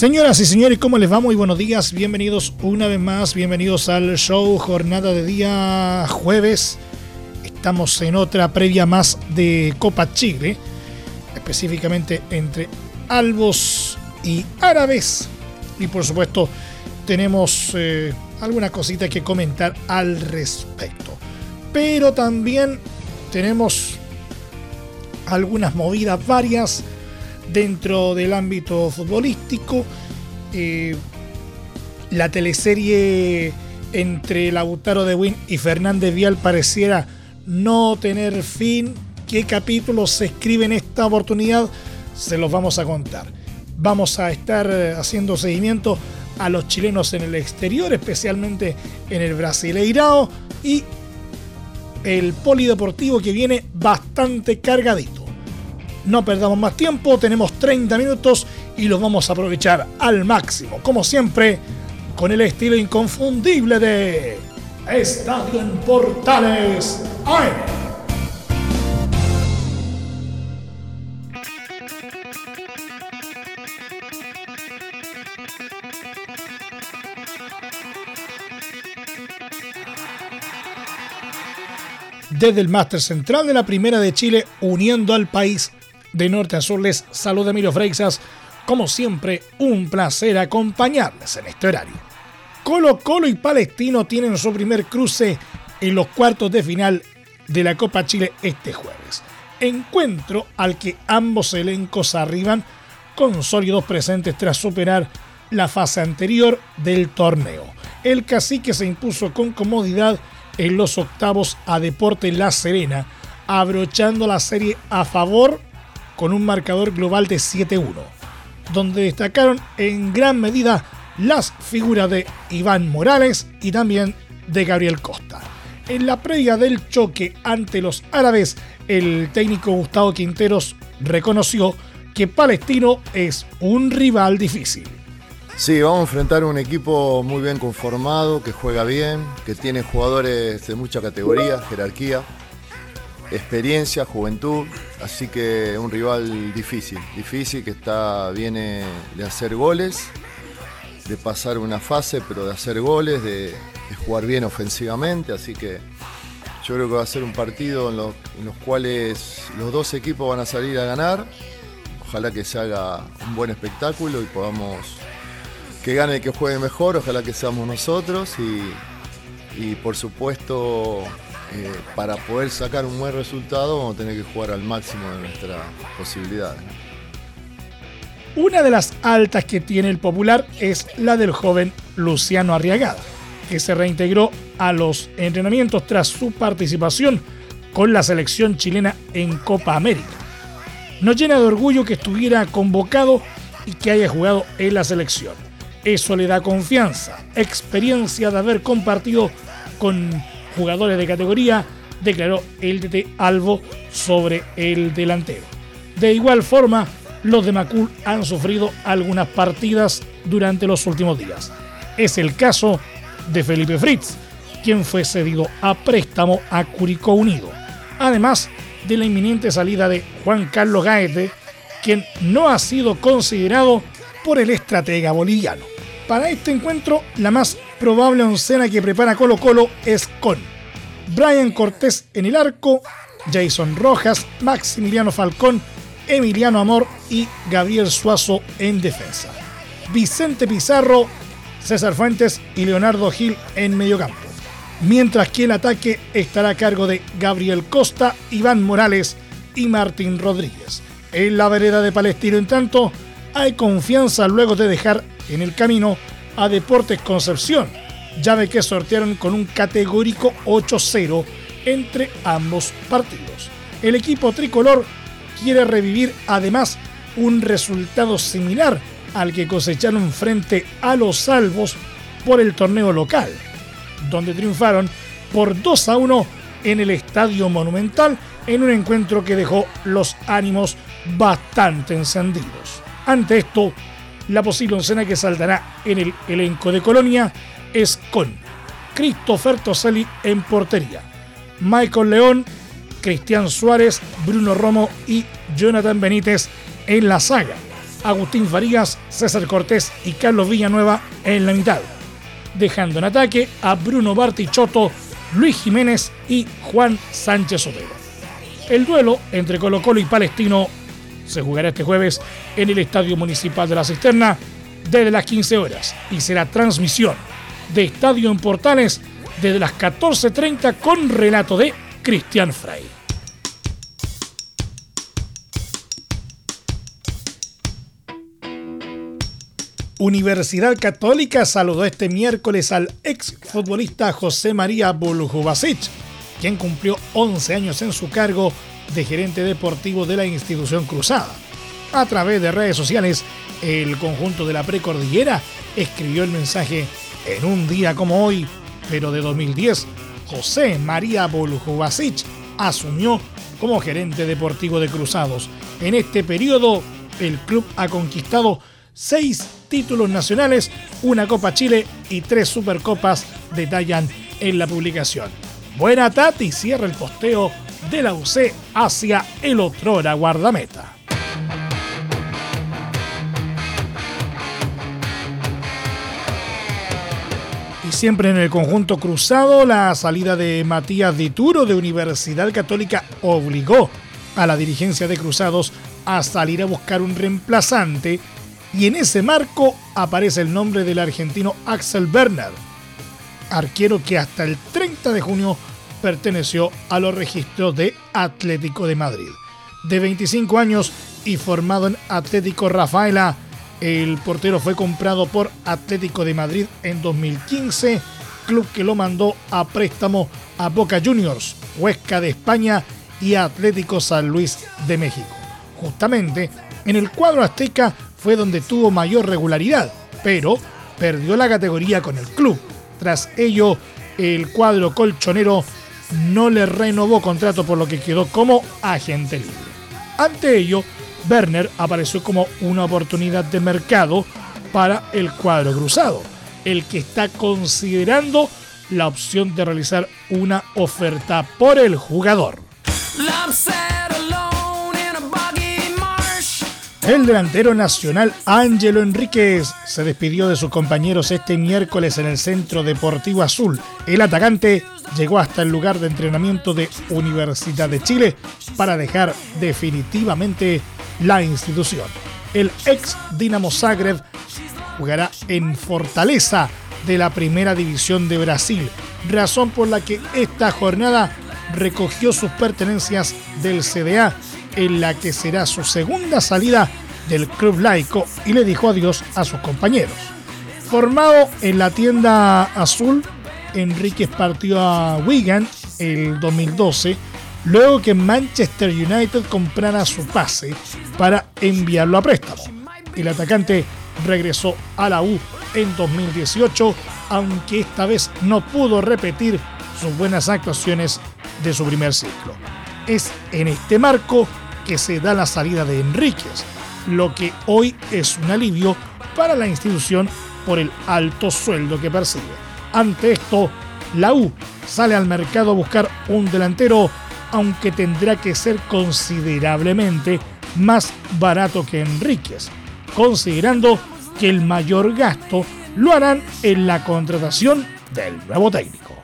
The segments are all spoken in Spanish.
Señoras y señores, ¿cómo les va? Muy buenos días, bienvenidos una vez más, bienvenidos al show Jornada de Día Jueves. Estamos en otra previa más de Copa Chile, específicamente entre Albos y Árabes. Y por supuesto, tenemos eh, algunas cositas que comentar al respecto. Pero también tenemos algunas movidas varias dentro del ámbito futbolístico. Eh, la teleserie entre Lautaro de Win y Fernández Vial pareciera no tener fin. ¿Qué capítulos se escribe en esta oportunidad? Se los vamos a contar. Vamos a estar eh, haciendo seguimiento a los chilenos en el exterior, especialmente en el Brasileirao y el polideportivo que viene bastante cargadito. No perdamos más tiempo, tenemos 30 minutos y los vamos a aprovechar al máximo, como siempre, con el estilo inconfundible de Estadio en Portales. Desde el máster central de la Primera de Chile, uniendo al país de norte a sur, les saluda Emilio Freixas. Como siempre, un placer acompañarles en este horario. Colo Colo y Palestino tienen su primer cruce en los cuartos de final de la Copa Chile este jueves. Encuentro al que ambos elencos arriban con sólidos presentes tras superar la fase anterior del torneo. El cacique se impuso con comodidad en los octavos a Deporte La Serena, abrochando la serie a favor con un marcador global de 7-1, donde destacaron en gran medida las figuras de Iván Morales y también de Gabriel Costa. En la previa del choque ante los árabes, el técnico Gustavo Quinteros reconoció que Palestino es un rival difícil. Sí, vamos a enfrentar un equipo muy bien conformado, que juega bien, que tiene jugadores de mucha categoría, jerarquía experiencia, juventud, así que un rival difícil, difícil que está viene de hacer goles, de pasar una fase, pero de hacer goles, de, jugar bien ofensivamente, así que yo creo que va a ser un partido en, en, los cuales los dos equipos van a salir a ganar. Ojalá que se haga un buen espectáculo y podamos que gane el que juegue mejor, ojalá que seamos nosotros y por supuesto eh, para poder sacar un buen resultado vamos a tener que jugar al máximo de nuestras posibilidades. Una de las altas que tiene el popular es la del joven Luciano Arriagada, que se reintegró a los entrenamientos tras su participación con la selección chilena en Copa América. Nos llena de orgullo que estuviera convocado y que haya jugado en la selección. Eso le da confianza, experiencia de haber compartido con jugadores de categoría, declaró el DT Albo sobre el delantero. De igual forma, los de Macul han sufrido algunas partidas durante los últimos días. Es el caso de Felipe Fritz, quien fue cedido a préstamo a Curicó Unido, además de la inminente salida de Juan Carlos Gaete, quien no ha sido considerado por el estratega boliviano. Para este encuentro, la más probable oncena que prepara Colo Colo es con Brian Cortés en el arco, Jason Rojas, Maximiliano Falcón, Emiliano Amor y Gabriel Suazo en defensa. Vicente Pizarro, César Fuentes y Leonardo Gil en mediocampo. Mientras que el ataque estará a cargo de Gabriel Costa, Iván Morales y Martín Rodríguez. En la vereda de Palestino, en tanto, hay confianza luego de dejar en el camino a Deportes Concepción, llave que sortearon con un categórico 8-0 entre ambos partidos. El equipo tricolor quiere revivir además un resultado similar al que cosecharon frente a los salvos por el torneo local, donde triunfaron por 2 a 1 en el Estadio Monumental en un encuentro que dejó los ánimos bastante encendidos. Ante esto, la posible oncena que saltará en el elenco de Colonia es con Christopher Toselli en portería, Michael León, Cristian Suárez, Bruno Romo y Jonathan Benítez en la saga, Agustín Farías, César Cortés y Carlos Villanueva en la mitad, dejando en ataque a Bruno Bartichotto, Luis Jiménez y Juan Sánchez Otero. El duelo entre Colo Colo y Palestino se jugará este jueves en el Estadio Municipal de la Cisterna desde las 15 horas y será transmisión de Estadio en Portales desde las 14.30 con relato de Cristian Frey. Universidad Católica saludó este miércoles al exfutbolista José María Buljubasic, quien cumplió 11 años en su cargo de gerente deportivo de la institución cruzada. A través de redes sociales, el conjunto de la precordillera escribió el mensaje en un día como hoy, pero de 2010, José María Boljubasic asumió como gerente deportivo de Cruzados. En este periodo, el club ha conquistado seis títulos nacionales, una Copa Chile y tres Supercopas, detallan en la publicación. Buena Tati cierra el posteo de la UC hacia el otrora guardameta. Y siempre en el conjunto cruzado, la salida de Matías Dituro de Universidad Católica obligó a la dirigencia de Cruzados a salir a buscar un reemplazante y en ese marco aparece el nombre del argentino Axel Bernard, arquero que hasta el 30 de junio perteneció a los registros de Atlético de Madrid. De 25 años y formado en Atlético Rafaela, el portero fue comprado por Atlético de Madrid en 2015, club que lo mandó a préstamo a Boca Juniors, Huesca de España y Atlético San Luis de México. Justamente en el cuadro azteca fue donde tuvo mayor regularidad, pero perdió la categoría con el club. Tras ello, el cuadro colchonero no le renovó contrato por lo que quedó como agente libre. Ante ello, Werner apareció como una oportunidad de mercado para el cuadro cruzado, el que está considerando la opción de realizar una oferta por el jugador. El delantero nacional Ángelo Enríquez se despidió de sus compañeros este miércoles en el Centro Deportivo Azul. El atacante llegó hasta el lugar de entrenamiento de Universidad de Chile para dejar definitivamente la institución. El ex Dinamo Zagreb jugará en Fortaleza de la Primera División de Brasil, razón por la que esta jornada recogió sus pertenencias del CDA en la que será su segunda salida del club laico y le dijo adiós a sus compañeros. Formado en la tienda azul, Enríquez partió a Wigan el 2012, luego que Manchester United comprara su pase para enviarlo a préstamo. El atacante regresó a la U en 2018, aunque esta vez no pudo repetir sus buenas actuaciones de su primer ciclo. Es en este marco que se da la salida de Enríquez, lo que hoy es un alivio para la institución por el alto sueldo que percibe. Ante esto, la U sale al mercado a buscar un delantero, aunque tendrá que ser considerablemente más barato que Enríquez, considerando que el mayor gasto lo harán en la contratación del nuevo técnico.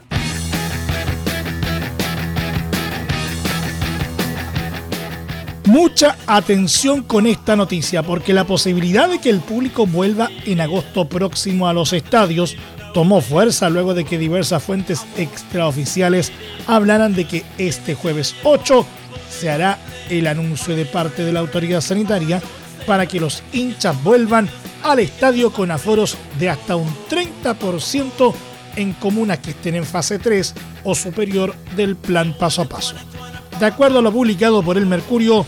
Mucha atención con esta noticia porque la posibilidad de que el público vuelva en agosto próximo a los estadios tomó fuerza luego de que diversas fuentes extraoficiales hablaran de que este jueves 8 se hará el anuncio de parte de la autoridad sanitaria para que los hinchas vuelvan al estadio con aforos de hasta un 30% en comunas que estén en fase 3 o superior del plan paso a paso. De acuerdo a lo publicado por el Mercurio,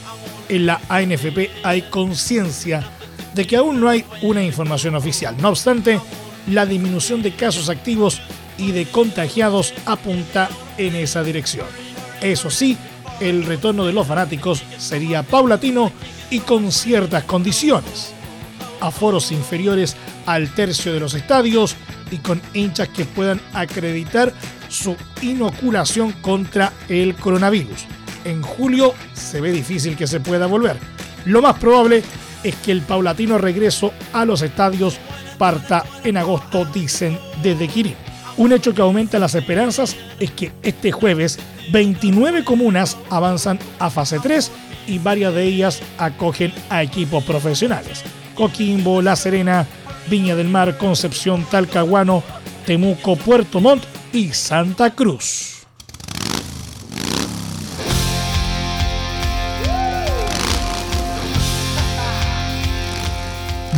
en la ANFP hay conciencia de que aún no hay una información oficial. No obstante, la disminución de casos activos y de contagiados apunta en esa dirección. Eso sí, el retorno de los fanáticos sería paulatino y con ciertas condiciones. Aforos inferiores al tercio de los estadios y con hinchas que puedan acreditar su inoculación contra el coronavirus. En julio se ve difícil que se pueda volver. Lo más probable es que el paulatino regreso a los estadios parta en agosto, dicen desde Quirín. Un hecho que aumenta las esperanzas es que este jueves 29 comunas avanzan a fase 3 y varias de ellas acogen a equipos profesionales. Coquimbo, La Serena, Viña del Mar, Concepción, Talcahuano, Temuco, Puerto Montt y Santa Cruz.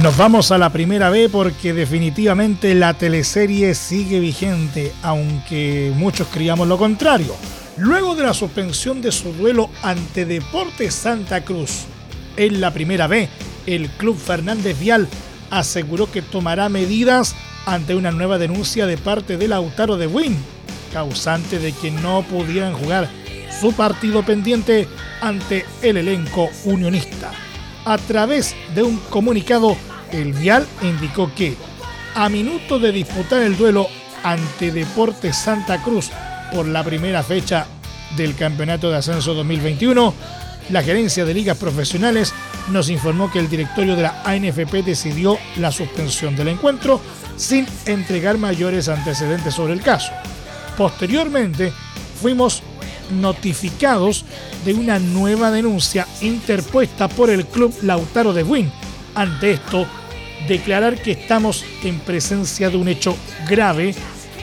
Nos vamos a la primera B porque definitivamente la teleserie sigue vigente, aunque muchos creíamos lo contrario. Luego de la suspensión de su duelo ante Deportes Santa Cruz en la primera B, el club Fernández Vial aseguró que tomará medidas ante una nueva denuncia de parte del Lautaro de Win, causante de que no pudieran jugar su partido pendiente ante el elenco unionista. A través de un comunicado, el Vial indicó que, a minuto de disputar el duelo ante Deportes Santa Cruz por la primera fecha del Campeonato de Ascenso 2021, la gerencia de ligas profesionales nos informó que el directorio de la ANFP decidió la suspensión del encuentro sin entregar mayores antecedentes sobre el caso. Posteriormente, fuimos notificados de una nueva denuncia interpuesta por el club Lautaro de Win. Ante esto, declarar que estamos en presencia de un hecho grave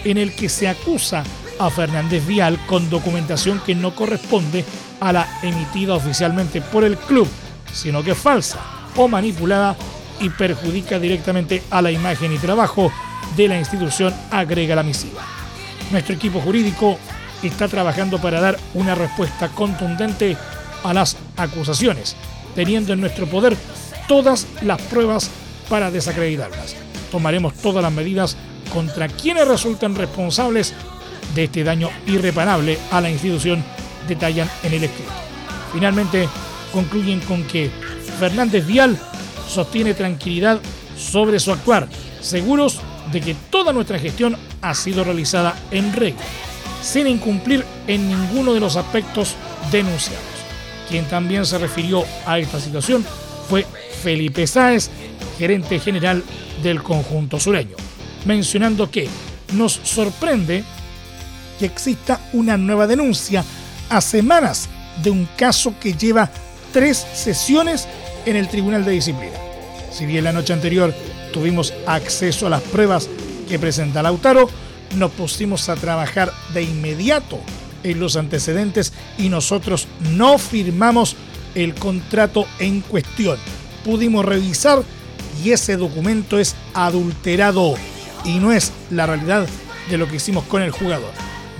en el que se acusa a Fernández Vial con documentación que no corresponde a la emitida oficialmente por el club, sino que es falsa o manipulada y perjudica directamente a la imagen y trabajo de la institución, agrega la misiva. Nuestro equipo jurídico está trabajando para dar una respuesta contundente a las acusaciones, teniendo en nuestro poder todas las pruebas para desacreditarlas. Tomaremos todas las medidas contra quienes resulten responsables de este daño irreparable a la institución, detallan en el escrito. Finalmente, concluyen con que Fernández Vial sostiene tranquilidad sobre su actuar, seguros de que toda nuestra gestión ha sido realizada en regla, sin incumplir en ninguno de los aspectos denunciados. Quien también se refirió a esta situación fue Felipe Sáez, gerente general del conjunto sureño, mencionando que nos sorprende que exista una nueva denuncia a semanas de un caso que lleva tres sesiones en el Tribunal de Disciplina. Si bien la noche anterior tuvimos acceso a las pruebas que presenta Lautaro, nos pusimos a trabajar de inmediato en los antecedentes y nosotros no firmamos el contrato en cuestión. Pudimos revisar y ese documento es adulterado y no es la realidad de lo que hicimos con el jugador.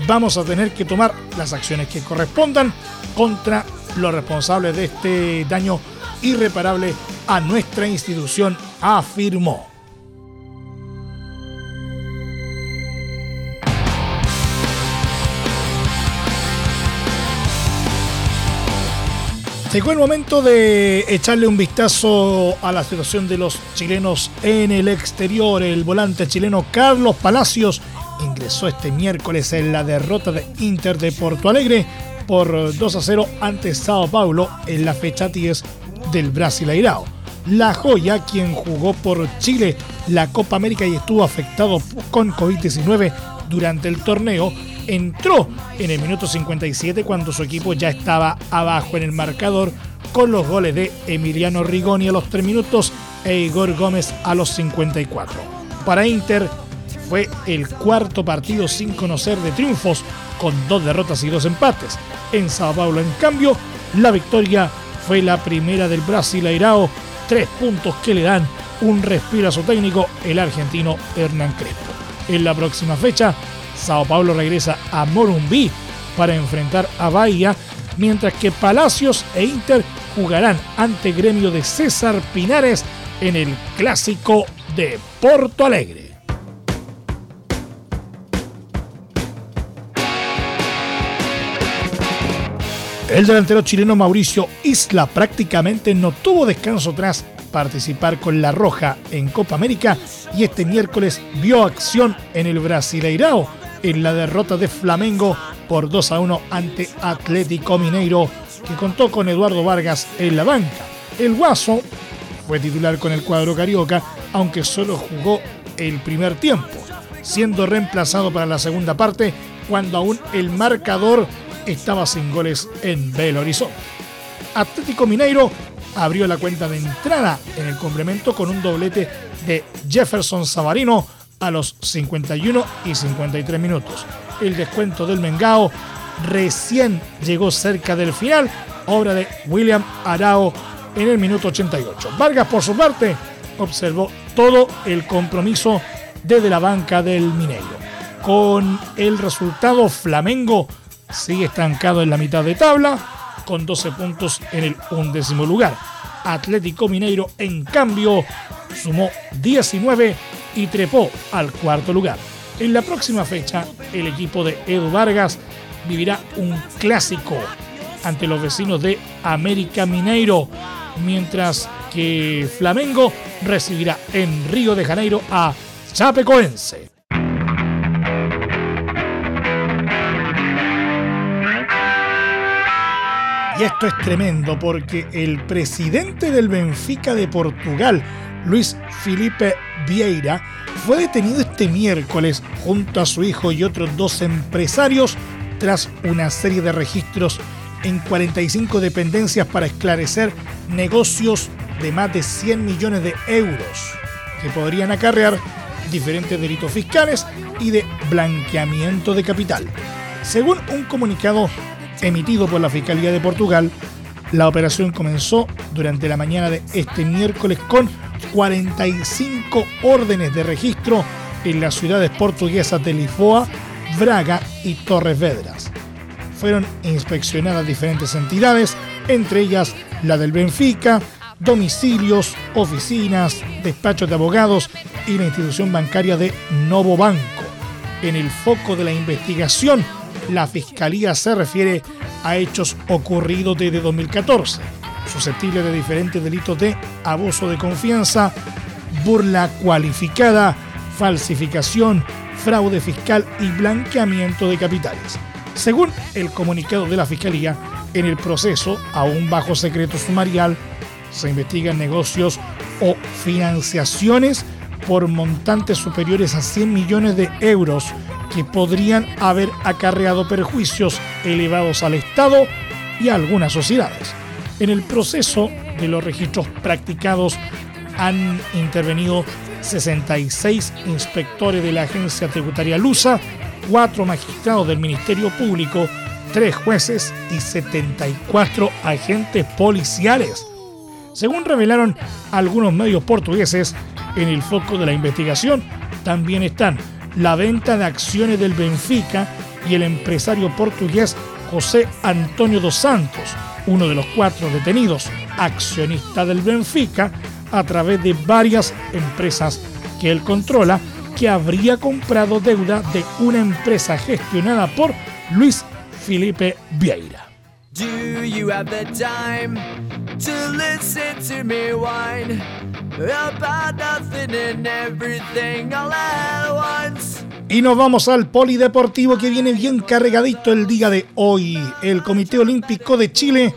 Vamos a tener que tomar las acciones que correspondan contra los responsables de este daño irreparable a nuestra institución, afirmó. Llegó el momento de echarle un vistazo a la situación de los chilenos en el exterior. El volante chileno Carlos Palacios ingresó este miércoles en la derrota de Inter de Porto Alegre por 2 a 0 ante Sao Paulo en la fecha 10 del Brasileirao. La Joya, quien jugó por Chile la Copa América y estuvo afectado con COVID-19 durante el torneo, entró en el minuto 57 cuando su equipo ya estaba abajo en el marcador con los goles de Emiliano Rigoni a los 3 minutos e Igor Gómez a los 54. Para Inter fue el cuarto partido sin conocer de triunfos con dos derrotas y dos empates. En Sao Paulo, en cambio, la victoria fue la primera del Brasileirao, tres puntos que le dan un respiro a su técnico, el argentino Hernán Crespo. En la próxima fecha Sao Paulo regresa a Morumbí para enfrentar a Bahía, mientras que Palacios e Inter jugarán ante gremio de César Pinares en el clásico de Porto Alegre. El delantero chileno Mauricio Isla prácticamente no tuvo descanso tras participar con La Roja en Copa América y este miércoles vio acción en el Brasileirao en la derrota de Flamengo por 2 a 1 ante Atlético Mineiro que contó con Eduardo Vargas en la banca. El Guaso fue titular con el cuadro carioca aunque solo jugó el primer tiempo, siendo reemplazado para la segunda parte cuando aún el marcador estaba sin goles en Belo Horizonte. Atlético Mineiro abrió la cuenta de entrada en el complemento con un doblete de Jefferson Savarino a los 51 y 53 minutos. El descuento del Mengao recién llegó cerca del final, obra de William Arao en el minuto 88. Vargas, por su parte, observó todo el compromiso desde la banca del Mineiro. Con el resultado, Flamengo sigue estancado en la mitad de tabla con 12 puntos en el undécimo lugar. Atlético Mineiro, en cambio, sumó 19 y trepó al cuarto lugar. En la próxima fecha, el equipo de Edu Vargas vivirá un clásico ante los vecinos de América Mineiro, mientras que Flamengo recibirá en Río de Janeiro a Chapecoense. Y esto es tremendo porque el presidente del Benfica de Portugal, Luis Felipe Vieira, fue detenido este miércoles junto a su hijo y otros dos empresarios tras una serie de registros en 45 dependencias para esclarecer negocios de más de 100 millones de euros que podrían acarrear diferentes delitos fiscales y de blanqueamiento de capital. Según un comunicado emitido por la Fiscalía de Portugal, la operación comenzó durante la mañana de este miércoles con 45 órdenes de registro en las ciudades portuguesas de Lisboa, Braga y Torres Vedras. Fueron inspeccionadas diferentes entidades, entre ellas la del Benfica, domicilios, oficinas, despachos de abogados y la institución bancaria de Novo Banco. En el foco de la investigación la Fiscalía se refiere a hechos ocurridos desde 2014, susceptibles de diferentes delitos de abuso de confianza, burla cualificada, falsificación, fraude fiscal y blanqueamiento de capitales. Según el comunicado de la Fiscalía, en el proceso, aún bajo secreto sumarial, se investigan negocios o financiaciones por montantes superiores a 100 millones de euros que podrían haber acarreado perjuicios elevados al Estado y a algunas sociedades. En el proceso de los registros practicados han intervenido 66 inspectores de la agencia tributaria Lusa, cuatro magistrados del Ministerio Público, tres jueces y 74 agentes policiales. Según revelaron algunos medios portugueses, en el foco de la investigación también están la venta de acciones del Benfica y el empresario portugués José Antonio dos Santos, uno de los cuatro detenidos, accionista del Benfica, a través de varias empresas que él controla, que habría comprado deuda de una empresa gestionada por Luis Felipe Vieira. Y nos vamos al polideportivo que viene bien cargadito el día de hoy. El Comité Olímpico de Chile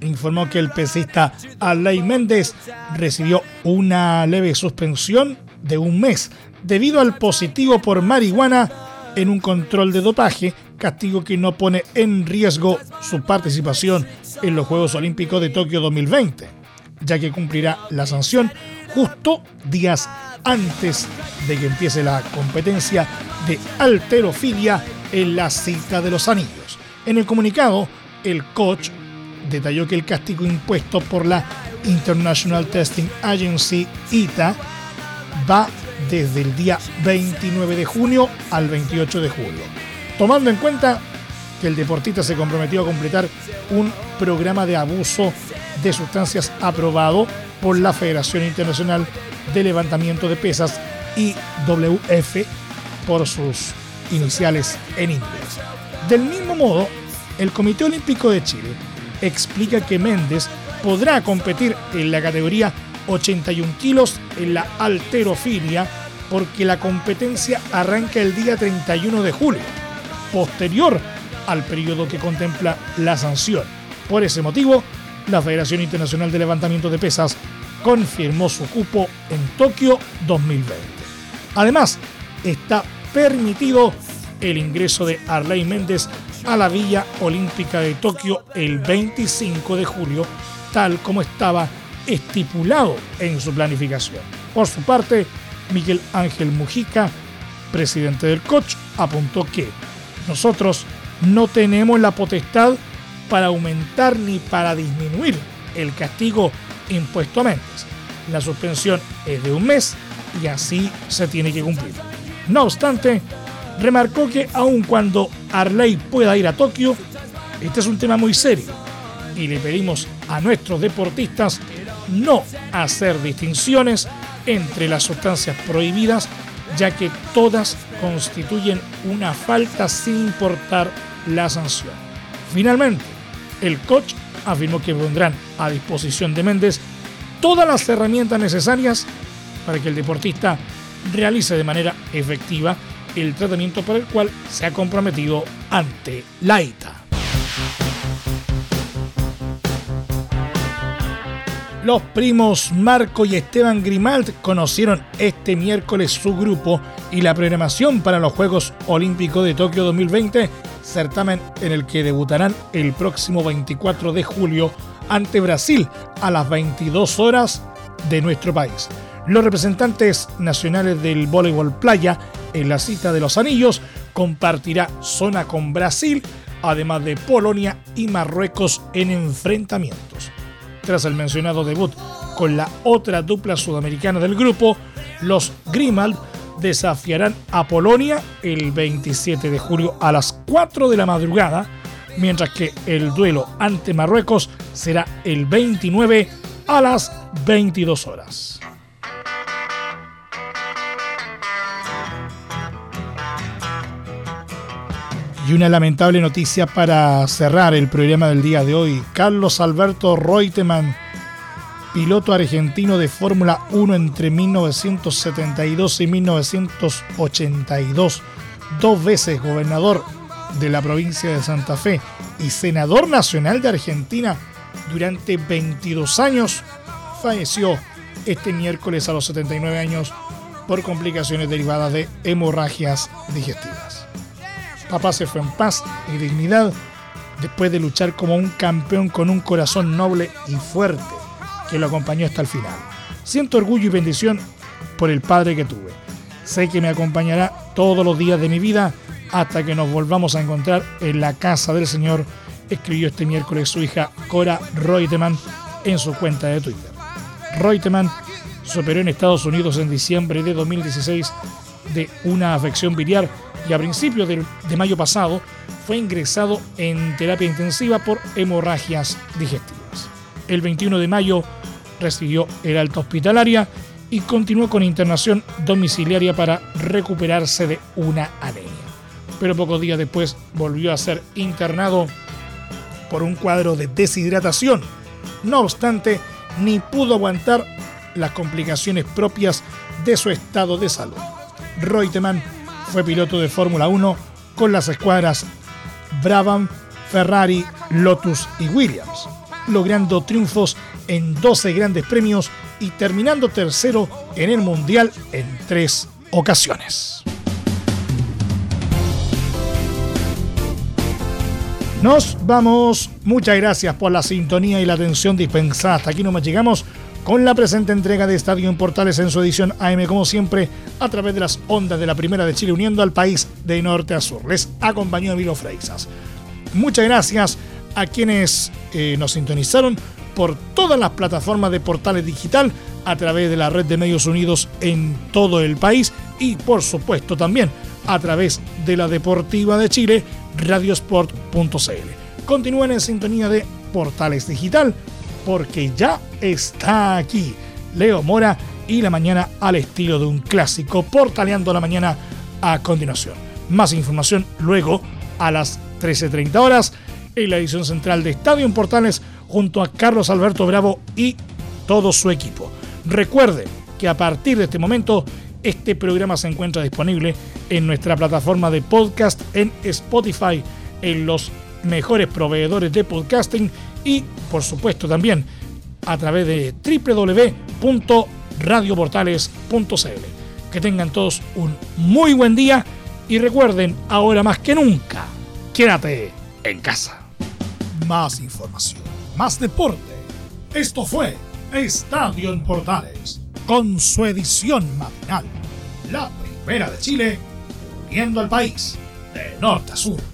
informó que el pesista Alay Méndez recibió una leve suspensión de un mes debido al positivo por marihuana en un control de dopaje, castigo que no pone en riesgo su participación en los Juegos Olímpicos de Tokio 2020, ya que cumplirá la sanción justo días antes de que empiece la competencia de alterofilia en la cita de los anillos. En el comunicado, el coach detalló que el castigo impuesto por la International Testing Agency ITA va desde el día 29 de junio al 28 de julio, tomando en cuenta que el deportista se comprometió a completar un programa de abuso de sustancias aprobado por la Federación Internacional de Levantamiento de Pesas IWF por sus iniciales en inglés. Del mismo modo, el Comité Olímpico de Chile explica que Méndez podrá competir en la categoría 81 kilos en la alterofilia porque la competencia arranca el día 31 de julio, posterior al periodo que contempla la sanción. Por ese motivo, la Federación Internacional de Levantamiento de Pesas confirmó su cupo en Tokio 2020. Además, está permitido el ingreso de Arley Méndez a la Villa Olímpica de Tokio el 25 de julio, tal como estaba estipulado en su planificación. Por su parte, Miguel Ángel Mujica, presidente del coach, apuntó que nosotros no tenemos la potestad para aumentar ni para disminuir el castigo impuesto a Méndez. La suspensión es de un mes y así se tiene que cumplir. No obstante, remarcó que aun cuando Arley pueda ir a Tokio, este es un tema muy serio y le pedimos a nuestros deportistas no hacer distinciones entre las sustancias prohibidas, ya que todas constituyen una falta sin importar la sanción. Finalmente, el coach afirmó que pondrán a disposición de Méndez todas las herramientas necesarias para que el deportista realice de manera efectiva el tratamiento para el cual se ha comprometido ante la ITA. Los primos Marco y Esteban Grimald conocieron este miércoles su grupo y la programación para los Juegos Olímpicos de Tokio 2020, certamen en el que debutarán el próximo 24 de julio ante Brasil a las 22 horas de nuestro país. Los representantes nacionales del voleibol playa en la cita de los anillos compartirá zona con Brasil, además de Polonia y Marruecos en enfrentamientos. Tras el mencionado debut con la otra dupla sudamericana del grupo, los Grimald desafiarán a Polonia el 27 de julio a las 4 de la madrugada, mientras que el duelo ante Marruecos será el 29 a las 22 horas. Y una lamentable noticia para cerrar el programa del día de hoy. Carlos Alberto Reutemann, piloto argentino de Fórmula 1 entre 1972 y 1982, dos veces gobernador de la provincia de Santa Fe y senador nacional de Argentina durante 22 años, falleció este miércoles a los 79 años por complicaciones derivadas de hemorragias digestivas. Papá fue en paz y dignidad después de luchar como un campeón con un corazón noble y fuerte que lo acompañó hasta el final. Siento orgullo y bendición por el padre que tuve. Sé que me acompañará todos los días de mi vida hasta que nos volvamos a encontrar en la casa del Señor, escribió este miércoles su hija Cora Reutemann en su cuenta de Twitter. Reutemann se operó en Estados Unidos en diciembre de 2016 de una afección biliar y a principios de, mayo pasado fue ingresado en terapia intensiva por hemorragias digestivas. El 21 de mayo recibió el alta hospitalaria y continuó con internación domiciliaria para recuperarse de una anemia. Pero pocos días después volvió a ser internado por un cuadro de deshidratación. No obstante, ni pudo aguantar las complicaciones propias de su estado de salud. Reutemann fue piloto de Fórmula 1 con las escuadras Brabham, Ferrari, Lotus y Williams, logrando triunfos en 12 grandes premios y terminando tercero en el Mundial en tres ocasiones. Nos vamos. Muchas gracias por la sintonía y la atención dispensada. Hasta aquí nos llegamos con la presente entrega de Estadio en Portales en su edición AM, como siempre, a través de las ondas de la Primera de Chile, uniendo al país de norte a sur. Les acompañó Emilio Freixas. Muchas gracias a quienes eh, nos sintonizaron por todas las plataformas de Portales Digital a través de la red de medios unidos en todo el país y por supuesto también a través de la Deportiva de Chile, radiosport.cl. Continúen en sintonía de Portales Digital porque ya está aquí. Leo Mora y la mañana al estilo de un clásico, portaleando la mañana a continuación. Más información luego a las 13.30 horas en la edición central de Estadio Portales junto a Carlos Alberto Bravo y todo su equipo. Recuerde que a partir de este momento este programa se encuentra disponible en nuestra plataforma de podcast en Spotify, en los mejores proveedores de podcasting y por supuesto también a través de www.radioportales.cl. Que tengan todos un muy buen día y recuerden, ahora más que nunca, quédate en casa. Más información, más deporte. Esto fue Estadio en Portales, con su edición matinal. La primera de Chile, viendo al país de norte a sur.